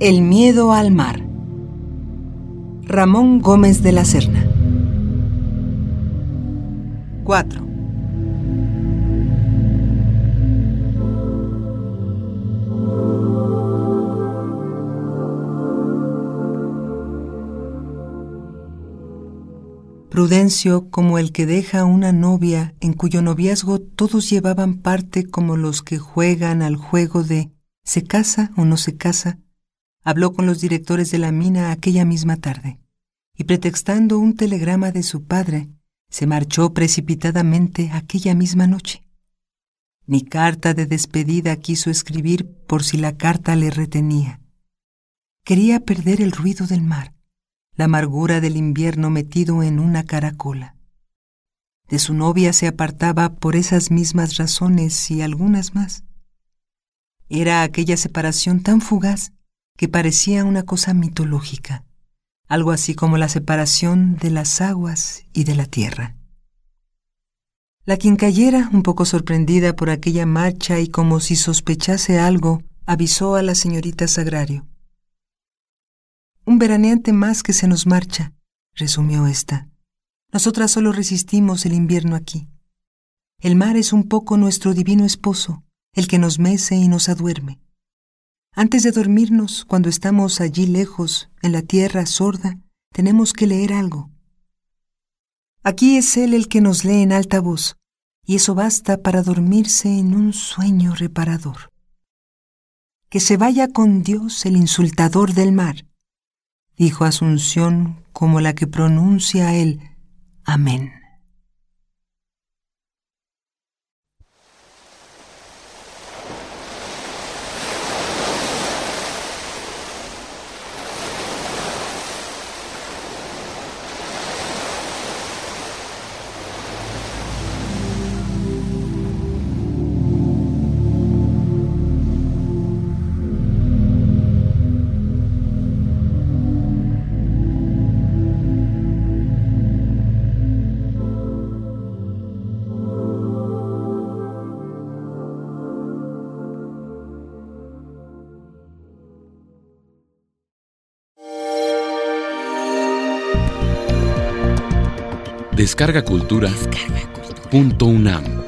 El miedo al mar. Ramón Gómez de la Serna. 4. Prudencio como el que deja una novia en cuyo noviazgo todos llevaban parte como los que juegan al juego de ¿se casa o no se casa? Habló con los directores de la mina aquella misma tarde, y pretextando un telegrama de su padre, se marchó precipitadamente aquella misma noche. Ni carta de despedida quiso escribir por si la carta le retenía. Quería perder el ruido del mar, la amargura del invierno metido en una caracola. De su novia se apartaba por esas mismas razones y algunas más. Era aquella separación tan fugaz que parecía una cosa mitológica, algo así como la separación de las aguas y de la tierra. La quincallera, un poco sorprendida por aquella marcha y como si sospechase algo, avisó a la señorita Sagrario. Un veraneante más que se nos marcha, resumió ésta. Nosotras solo resistimos el invierno aquí. El mar es un poco nuestro divino esposo, el que nos mece y nos aduerme. Antes de dormirnos, cuando estamos allí lejos, en la tierra sorda, tenemos que leer algo. Aquí es Él el que nos lee en alta voz, y eso basta para dormirse en un sueño reparador. Que se vaya con Dios el insultador del mar, dijo Asunción como la que pronuncia el Amén. Descarga Cultura. Descarga cultura. Punto UNAM.